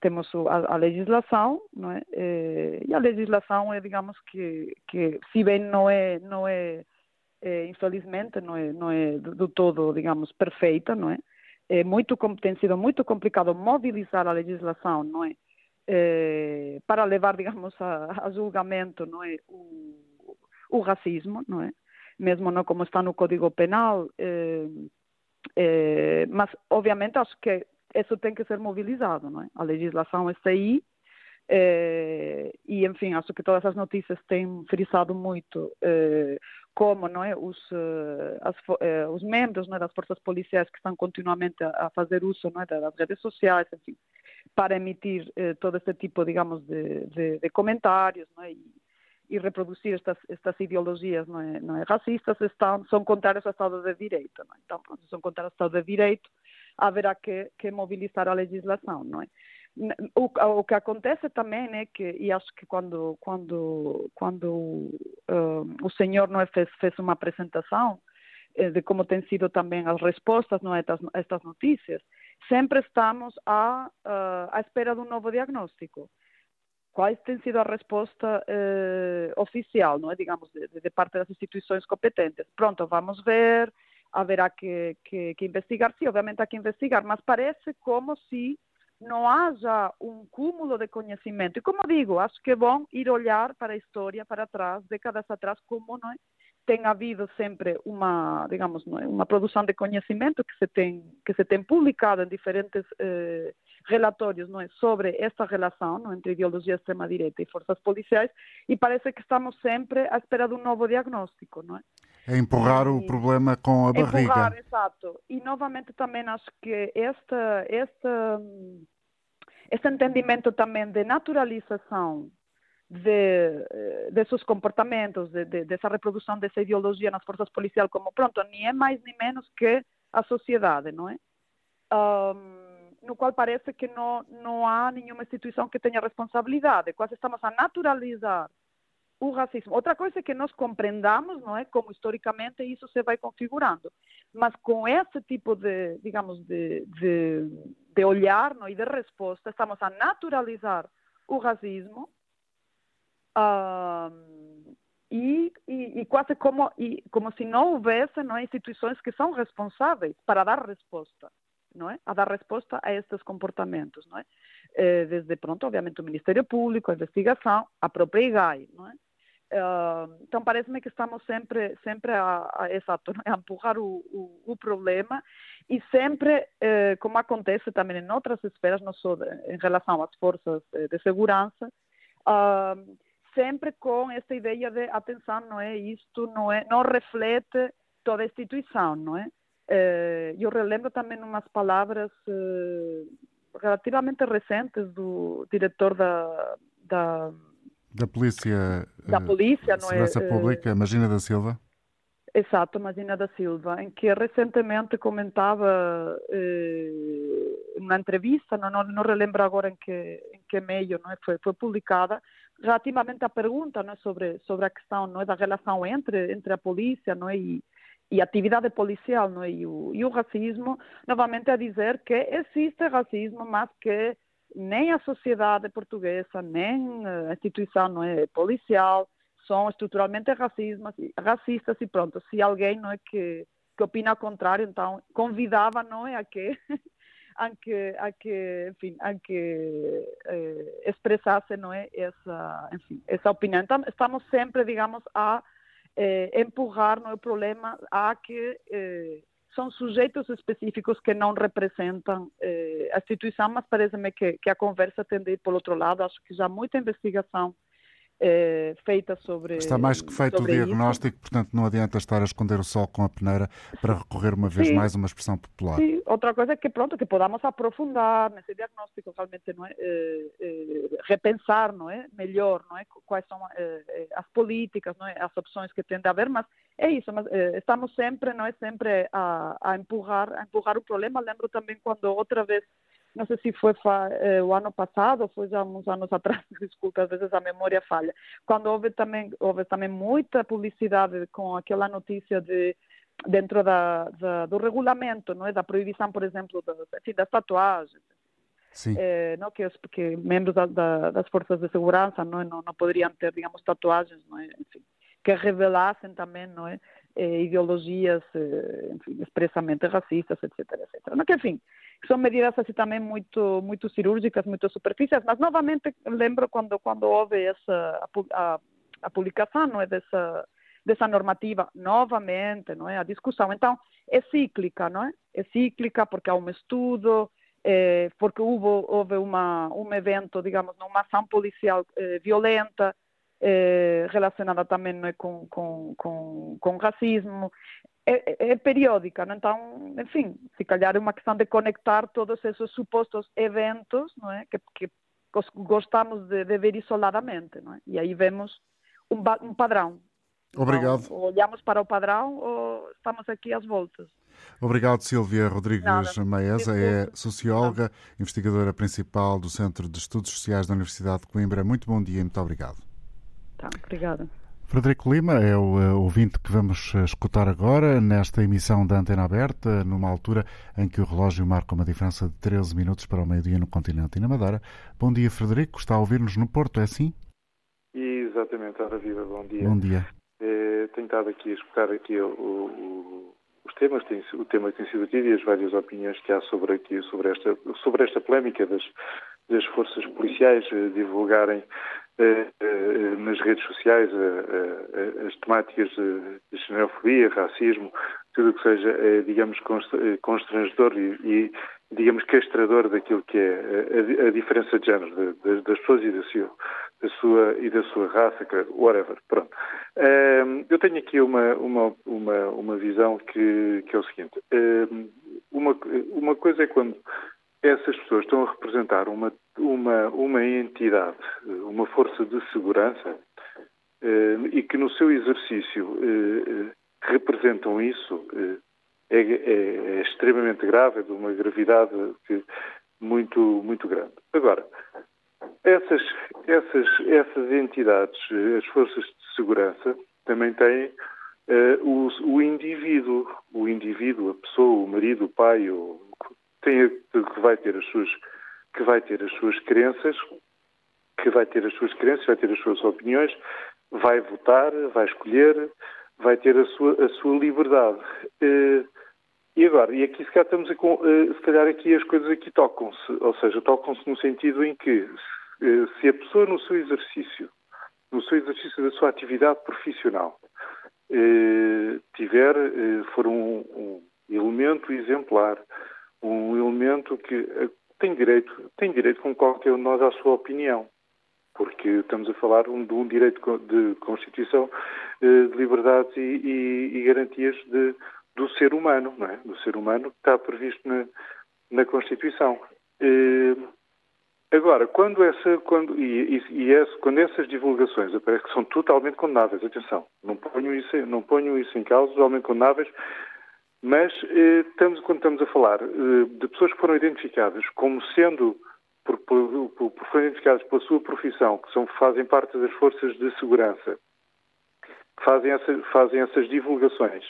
J: temos a, a, legislação, não é? e a legislação é, digamos que, que se bem não é não é eh, infelizmente não é não é do todo digamos perfeita não é é muito tem sido muito complicado mobilizar a legislação não é? Eh, para levar digamos a, a, julgamento não é? O, o racismo não é? Mesmo não como está no Código Penal eh, mas obviamente acho que isso tem que ser mobilizado, não é? A legislação está aí eh, e, enfim, acho que todas as notícias têm frisado muito eh, como não é, os, eh, as, eh, os membros é, das forças policiais que estão continuamente a, fazer uso é, das redes sociais, enfim, para emitir eh, todo este tipo, digamos, de, de, de comentários é, e, e, reproduzir estas, estas ideologias não é, é, racistas estão, são contrárias ao Estado de Direito. Então, se são contrários ao Estado de Direito, haverá que, que mobilizar a legislação, não é? O, o, que acontece também é que e acho que quando quando quando uh, o senhor não é, fez, fez uma apresentação eh, de como têm sido também as respostas não é, a estas, notícias sempre estamos à, uh, à espera de um novo diagnóstico. Qual tem sido a resposta eh, oficial não é digamos de, de, parte das instituições competentes. Pronto vamos ver haverá que, que, que investigar. Sim obviamente há que investigar mas parece como se não haja um cúmulo de conhecimento. E como digo, acho que é bom ir olhar para a história, para trás, décadas atrás, como não é? tem havido sempre uma, digamos, não é? uma produção de conhecimento que se tem que se tem publicado em diferentes eh, relatórios não é? sobre esta relação não? entre ideologia extrema-direita e forças policiais e parece que estamos sempre à espera de um novo diagnóstico, não é?
B: É empurrar o problema com a barriga.
J: Empurrar, exato. E novamente também acho que esta, esta esse entendimento também de naturalização de, eh, desses comportamentos, de, de, dessa reprodução dessa ideologia nas forças policiais, como pronto, nem é mais nem menos que a sociedade, não é? Um, no qual parece que não, não há nenhuma instituição que tenha responsabilidade, quase estamos a naturalizar o racismo. Outra coisa é que nós compreendamos, não é, como historicamente isso se vai configurando, mas com esse tipo de, digamos, de, de, de olhar não, e de resposta, estamos a naturalizar o racismo uh, e, e, e, quase como, e, como se não houvesse não instituições que são responsáveis para dar resposta, não é, a dar resposta a estes comportamentos, não é, eh, desde pronto, obviamente o Ministério Público, a investigação, a própria IGAI, não é, Uh, então parece-me que estamos sempre sempre a, a, exato, a empurrar o, o, o, problema e sempre, uh, como acontece também em outras esferas, não só em relação às forças de, segurança, uh, sempre com essa ideia de atenção, não é? Isto não é, não reflete toda a instituição, não é? Eh, eu relembro também umas palavras relativamente recentes do diretor da, da
B: da Polícia,
J: da polícia não
B: Segurança é? Pública, Magina da Silva?
J: Exato, Magina da Silva, em que recentemente comentava eh, uma entrevista, não, não, não relembro agora em que, em que meio não é? foi, foi publicada, relativamente à pergunta não é? sobre, sobre a questão não é? da relação entre, entre a polícia não é? e, e a atividade policial não é? e, o, e o racismo, novamente a dizer que existe racismo, mas que nem a sociedade portuguesa, nem a instituição não é, policial são estruturalmente racistas, racistas e pronto, se alguém não é que, que opina ao contrário, então convidava não é a que a que, a que enfim, a que eh, expressasse não é essa, enfim, essa opinião. Então estamos sempre, digamos, a eh, empurrar no é, problema a que eh, são sujeitos específicos que não representam eh, a instituição, mas parece-me que, que, a conversa tende a ir por outro lado. Acho que já muita investigação eh, feita sobre.
B: Está mais que feito o diagnóstico, isso. portanto não adianta estar a esconder o sol com a peneira para recorrer uma vez mais a uma expressão popular.
J: Sim, outra coisa é que pronto, que podamos aprofundar nesse diagnóstico, realmente não é, eh, eh, repensar, não é, melhor, não é, quais são as políticas, não é, as opções que tem de haver, mas é isso, mas estamos sempre, não é, sempre a, a empurrar, a empurrar o problema. Lembro também quando outra vez não sei se foi eh, o ano passado ou foi já uns anos atrás, desculpa, às vezes a memória falha, quando houve também, houve também muita publicidade com aquela notícia de dentro da, da, do regulamento, não é, da proibição, por exemplo, das, enfim, das tatuagens,
B: eh,
J: não que, os, que membros da, da, das forças de segurança não, não, não poderiam ter, digamos, tatuagens, não é, enfim, que revelassem também, não é, ideologias, eh, enfim, expressamente racistas, etc, etc. Que, enfim, são medidas assim também muito muito cirúrgicas, muito superficiais, mas novamente lembro quando quando houve essa a, a publicação, não é dessa dessa normativa novamente, não é a discussão. Então é cíclica, não é? É cíclica porque há um estudo eh, porque houve, houve uma, um evento, digamos, uma ação policial eh, violenta, eh, relacionada também não é, com, com, com, com racismo. É, é, é periódica, não? então, enfim, se calhar é uma questão de conectar todos esses supostos eventos não é? que, que gostamos de, de ver isoladamente, não é? e aí vemos um, um padrão.
B: Obrigado.
J: Ou olhamos para o padrão ou estamos aqui às voltas.
B: Obrigado, Silvia Rodrigues Nada. Maesa, é socióloga, investigadora principal do Centro de Estudos Sociais da Universidade de Coimbra. Muito bom dia e muito obrigado.
J: Tá, obrigada.
B: Frederico Lima é o uh, ouvinte que vamos eh, escutar agora nesta emissão da Antena Aberta, numa altura em que o relógio marca uma diferença de 13 minutos para o meio-dia no continente e na Madeira. Bom dia, Frederico. Está a ouvir-nos no Porto, é assim?
K: Exatamente, Ora Viva, bom dia.
B: Bom dia.
K: É, tenho estado aqui a escutar aqui o, o, os temas, tem, o tema que tem sido tido e as várias opiniões que há sobre, aqui, sobre, esta, sobre esta polémica das, das forças policiais eh, divulgarem eh, eh, nas redes sociais as temáticas de xenofobia, racismo, tudo o que seja, digamos, constrangedor e, digamos, castrador daquilo que é a, diferença de género das pessoas e da sua, da sua, e da sua raça, whatever. Pronto. eu tenho aqui uma, uma, uma, uma visão que, que é o seguinte. uma, uma coisa é quando essas pessoas estão a representar uma, uma, uma entidade, uma força de segurança, eh, e que no seu exercício eh, representam isso, eh, é, é, é, extremamente grave, é de uma gravidade que, muito, muito grande. Agora, essas, essas, essas entidades, as forças de segurança, também têm o, o indivíduo, o indivíduo, a pessoa, o marido, o pai, o tem, que vai ter as suas que vai ter as suas crenças, que vai ter as suas crenças, vai ter as suas opiniões, vai votar, vai escolher, vai ter a sua, a sua liberdade. Eh, e agora, e aqui se calhar, estamos a, eh, se calhar aqui as coisas aqui tocam-se, ou seja, tocam-se no sentido em que eh, se a pessoa no seu exercício, no seu exercício da sua atividade profissional, tiver, for um, um elemento exemplar, um elemento que tem direito, tem direito como qualquer um de nós à sua opinião, porque estamos a falar de um direito de Constituição eh, de liberdades e, e, e garantias de, do ser humano, não é? do ser humano que está previsto na, na Constituição. Eh, agora, quando, essa, quando, e, e essa, quando essas divulgações aparecem que são totalmente condenáveis, atenção, não ponho isso, não ponho isso em causa, totalmente condenáveis, mas eh, estamos, quando estamos a falar eh, de pessoas que foram identificadas como sendo, por, por, por, foram identificadas pela sua profissão, que são, fazem parte das forças de segurança, que fazem, essa, fazem essas divulgações.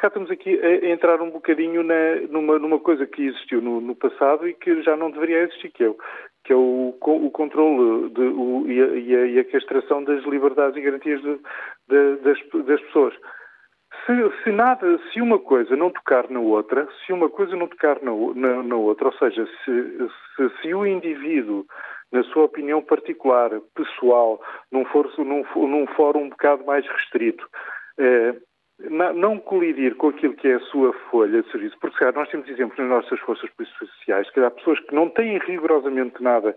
K: Cá estamos aqui a, entrar um bocadinho na, numa, numa, coisa que existiu no, no, passado e que já não deveria existir, que é que é o, o controle de, o, e, a, e, a, e, a, castração das liberdades e garantias de, de, das, das pessoas. Se, se, nada, se uma coisa não tocar na outra, se uma coisa não tocar na, na, na outra, ou seja, se, se, se, o indivíduo, na sua opinião particular, pessoal, não for num, num fórum um bocado mais restrito, eh, não colidir com aquilo que é a sua folha de serviço, porque se nós temos exemplos nas nossas forças policiais, que há pessoas que não têm rigorosamente nada,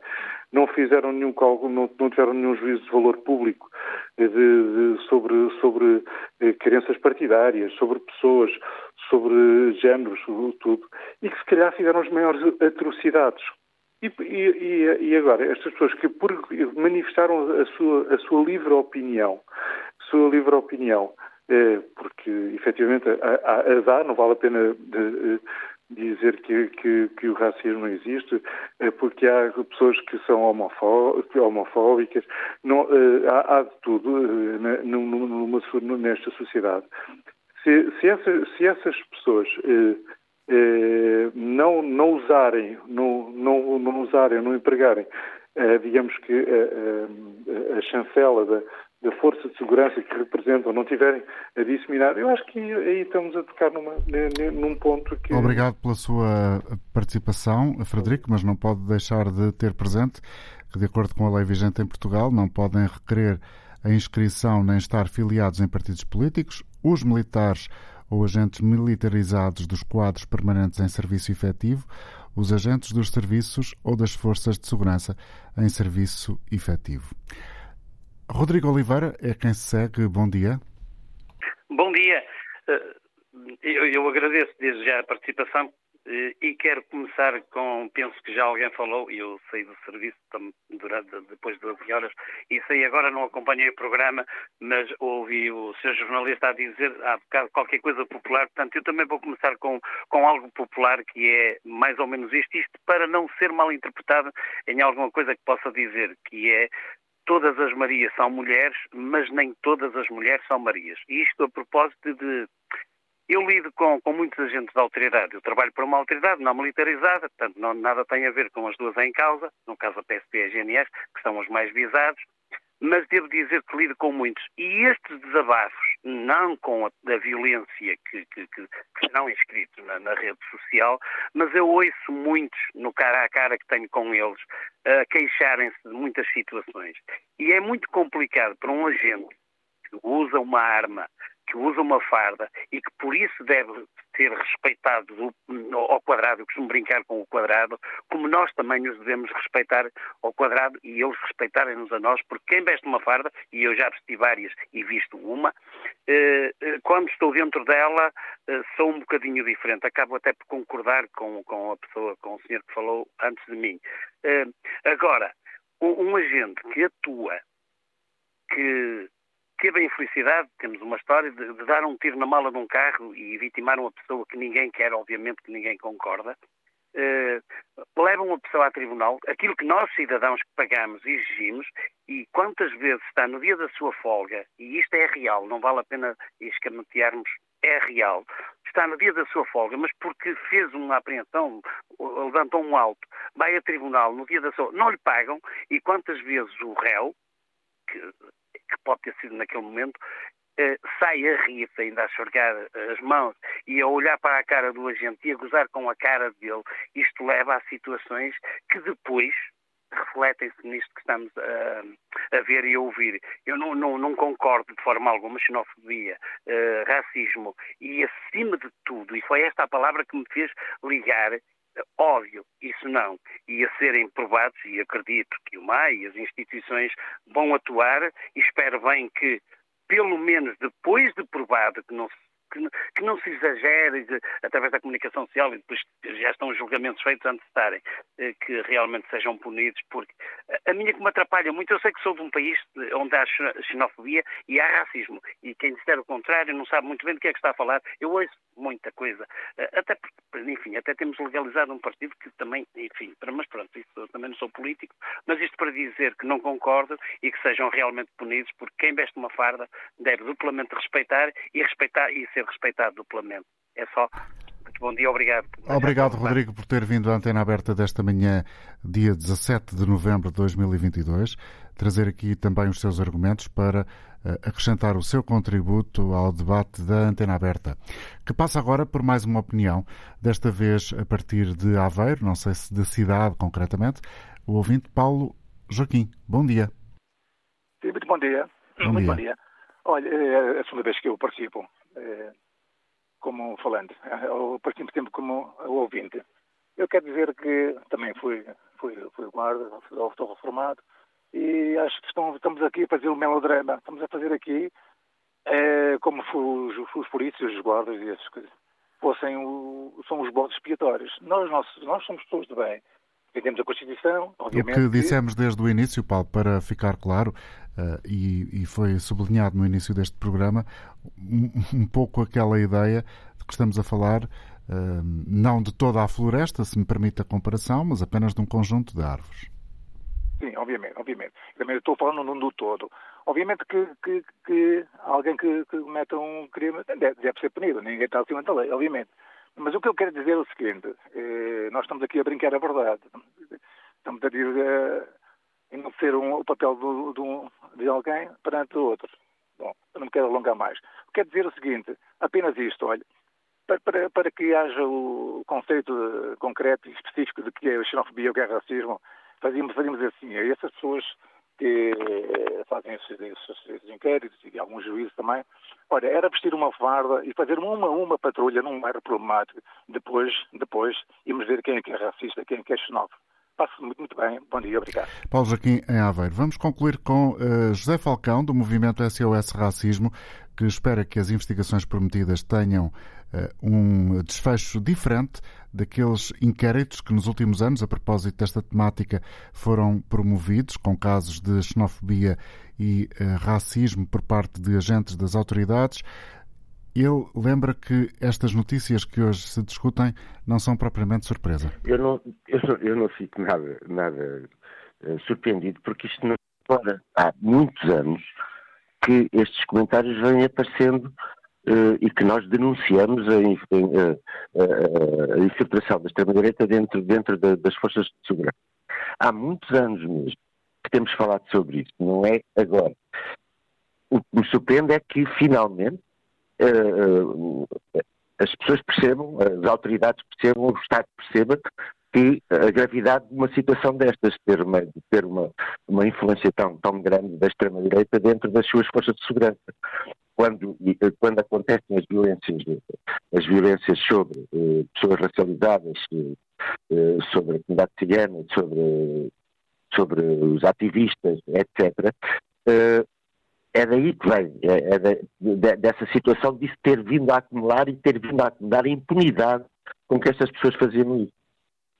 K: não fizeram nenhum cálculo, não, não tiveram nenhum juízo de valor público de, de, sobre, sobre eh, crenças partidárias, sobre pessoas, sobre géneros, tudo, e que se calhar fizeram as maiores atrocidades. E, e, e, agora, estas pessoas que por, manifestaram a sua, a sua livre opinião, sua livre opinião, porque efetivamente a, dar, não vale a pena de, dizer que, que, que, o racismo existe, é porque há pessoas que são homofóbicas, não, há, há, de tudo numa, nesta sociedade. Se, se, essa, se essas pessoas não, não usarem, não, não, não usarem, não empregarem, digamos que a, a chancela da, da força de segurança que representam não tiverem a disseminar, eu acho que aí estamos a tocar numa, num ponto que.
B: Obrigado pela sua participação, Frederico, mas não pode deixar de ter presente que, de acordo com a lei vigente em Portugal, não podem requerer a inscrição nem estar filiados em partidos políticos os militares ou agentes militarizados dos quadros permanentes em serviço efetivo, os agentes dos serviços ou das forças de segurança em serviço efetivo. Rodrigo Oliveira é quem se segue. Bom dia.
L: Bom dia. Eh, eu agradeço desde já a participação eh, e quero começar com, penso que já alguém falou, eu saí do serviço durante, depois de 12 horas, e saí agora, não acompanhei o programa, mas ouvi o seu jornalista a dizer há bocado qualquer coisa popular, portanto eu também vou começar com, com algo popular que é mais ou menos isto, isto para não ser mal interpretado em alguma coisa que possa dizer, que é todas as Marias são mulheres, mas nem todas as mulheres são Marias. E isto a propósito de. Eu lido com, com muitos agentes da autoridade. Eu trabalho para uma autoridade não militarizada, portanto, não, nada tem a ver com as duas em causa, no caso a PSP e a GNR, que são os mais visados mas devo dizer que lido com muitos. E estes desabafos, não com a, da violência que, que, que, que inscritos na, na, rede social, mas eu ouço muitos no cara a cara que tenho com eles uh, queixarem-se de muitas situações. E é muito complicado para um agente que usa uma arma que usa uma farda e que por isso deve ser respeitado ao quadrado, eu costumo brincar com o quadrado, como nós também os devemos respeitar ao quadrado e eles respeitarem-nos a nós, porque quem veste uma farda, e eu já vesti várias e visto uma, eh, eh, quando estou dentro dela eh, sou um bocadinho diferente. Acabo até por concordar com, com a pessoa, com o senhor que falou antes de mim. Agora, um agente que atua, que teve a infelicidade, temos uma história, de, de, dar um tiro na mala de um carro e vitimar uma pessoa que ninguém quer, obviamente que ninguém concorda. Uh, levam a pessoa a tribunal, aquilo que nós, cidadãos pagamos e exigimos, e quantas vezes está no dia da sua folga, e isto é real, não vale a pena escamotearmos, é real, está no dia da sua folga, mas porque fez uma apreensão, levantou um alto, vai a tribunal no dia da sua não lhe pagam, e quantas vezes o réu, que que pode ter sido naquele momento, eh, sai a rir, ainda a esfregar as mãos e a olhar para a cara do agente e a gozar com a cara dele, isto leva a situações que depois refletem-se nisto que estamos a, a, ver e a ouvir. Eu não, não, não concordo de forma alguma xenofobia, uh, racismo e, acima de tudo, e foi esta a palavra que me fez ligar Óbvio, isso não. E a serem provados, e acredito que o MAI e as instituições vão atuar e espero bem que, pelo menos depois de provado que não se que, que, não se exagere de, através da comunicação social e depois já estão os julgamentos feitos antes de estarem, eh, que realmente sejam punidos, porque a minha que me atrapalha muito, eu sei que sou de um país onde há xenofobia e há racismo, e quem disser o contrário não sabe muito bem do que é que está a falar. Eu ouço muita coisa, eh, até porque, enfim, até temos legalizado um partido que também, enfim, mas pronto, isso, eu também não sou político, mas isto para dizer que não concordo e que sejam realmente punidos, porque quem veste uma farda deve duplamente respeitar e respeitar e ser ser respeitado duplamente. É só. Muito bom dia, obrigado.
B: Obrigado, Rodrigo, por ter vindo à antena aberta desta manhã, dia 17 de novembro de 2022, trazer aqui também os seus argumentos para eh, acrescentar o seu contributo ao debate da Antena Aberta, que passa agora por mais uma opinião, desta vez a partir de Aveiro, não sei se da cidade concretamente, o ouvinte Paulo Joaquim. Bom dia.
M: Sim, muito bom dia.
B: Bom
M: muito
B: dia.
M: bom dia. Olha, é a segunda vez que eu participo como falante, eu participo sempre como ouvinte. Eu quero dizer que também fui, fui, fui guarda, estou reformado, e acho que estão, estamos aqui a fazer um melodrama. Estamos a fazer aqui é, como os, os polícias, os guardas e essas coisas fossem o, são os bodes expiatórios. Nós, nós, nós somos pessoas de bem. Defendemos a Constituição, obviamente.
B: O que dissemos desde o início, Paulo, para ficar claro, uh, e, e, foi sublinhado no início deste programa, um, um, pouco aquela ideia de que estamos a falar uh, não de toda a floresta, se me permite a comparação, mas apenas de um conjunto de árvores.
M: Sim, obviamente, obviamente. Também estou falando no do todo. Obviamente que, que, que alguém que, que cometa um crime deve, deve ser punido, ninguém está acima da lei, obviamente. Mas o que eu quero dizer é o seguinte: eh, nós estamos aqui a brincar a verdade. Estamos a dizer eh, ser um, o papel do, do, de alguém perante o outro. Bom, eu não me quero alongar mais. Quero dizer o seguinte: apenas isto, olha. Para, para, para que haja o conceito concreto e específico de que é xenofobia, o que é racismo, fazíamos, fazíamos assim: essas pessoas que fazem esses, inquéritos e alguns juízes também, olha, era vestir uma, alfarda e fazer uma a uma patrulha num bairro problemático. Depois, depois, íamos ver quem é que é racista, quem é que é xenófobo. Passo muito, muito bem. Bom dia, obrigado.
B: Paulo Joaquim, em Aveiro. Vamos concluir com uh, José Falcão, do movimento SOS Racismo, que espera que as investigações prometidas tenham uh, um desfecho diferente daqueles inquéritos que nos últimos anos, a propósito desta temática, foram promovidos com casos de xenofobia e uh, racismo por parte de agentes das autoridades. Ele lembra que estas notícias que hoje se discutem não são propriamente surpresa.
N: Eu não, eu não, eu não fico nada, nada uh, surpreendido, porque isto não para há muitos anos que estes comentários vêm aparecendo e que nós denunciamos a, a, a, a infiltração da extrema-direita dentro, dentro de, das forças de segurança. Há muitos anos mesmo que temos falado sobre isso, não é agora. O que me surpreende é que finalmente uh, as pessoas percebam, as autoridades percebam, o Estado perceba que a gravidade de uma situação destas, ter uma, ter uma, uma influência tão, tão grande da extrema-direita dentro das suas forças de segurança. Quando, quando acontecem as violências, as violências sobre eh, pessoas racializadas, eh, sobre a comunidade cigana, sobre, sobre os ativistas, etc., eh, é daí que vem, é, é de, de, dessa situação de se ter vindo a acumular e ter vindo a acumular a impunidade com que estas pessoas faziam isso.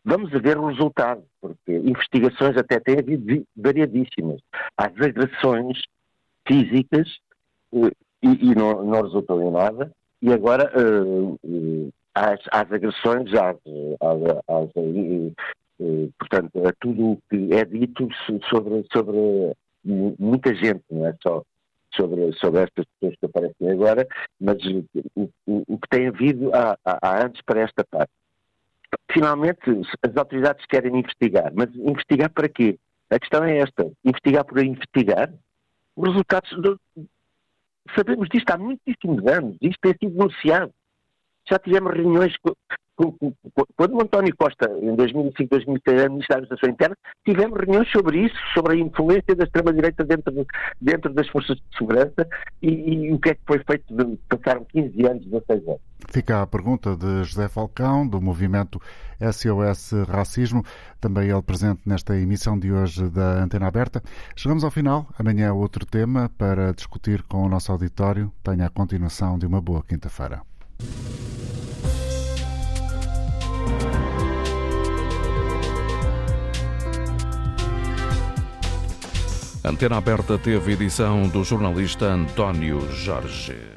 N: Vamos ver o resultado, porque investigações até têm havido variadíssimas. Há agressões físicas e, e não, não, resultou em nada, e agora uh, às, agressões, às, às portanto, a tudo o que é dito sobre, sobre muita gente, não é só sobre, sobre estas pessoas que aparecem agora, mas o, o, o que tem havido há, há, para esta parte. Finalmente, as autoridades querem investigar, mas investigar para quê? A questão é esta: investigar por investigar. Os resultados. Do... Sabemos disto há muitíssimos anos, isto tem sido denunciado. Já tivemos reuniões quando o António Costa, em 2005, 2006, era Ministro da Administração Interna, tivemos reuniões sobre isso, sobre a influência da extrema-direita dentro, dentro das forças de segurança e, e, o que é que foi feito. De, passaram 15 anos, 16 anos.
B: Fica a pergunta de José Falcão, do movimento SOS Racismo, também ele presente nesta emissão de hoje da Antena Aberta. Chegamos ao final. Amanhã outro tema para discutir com o nosso auditório. Tenha a continuação de uma boa quinta-feira.
A: Antena Aberta teve edição do jornalista António Jorge.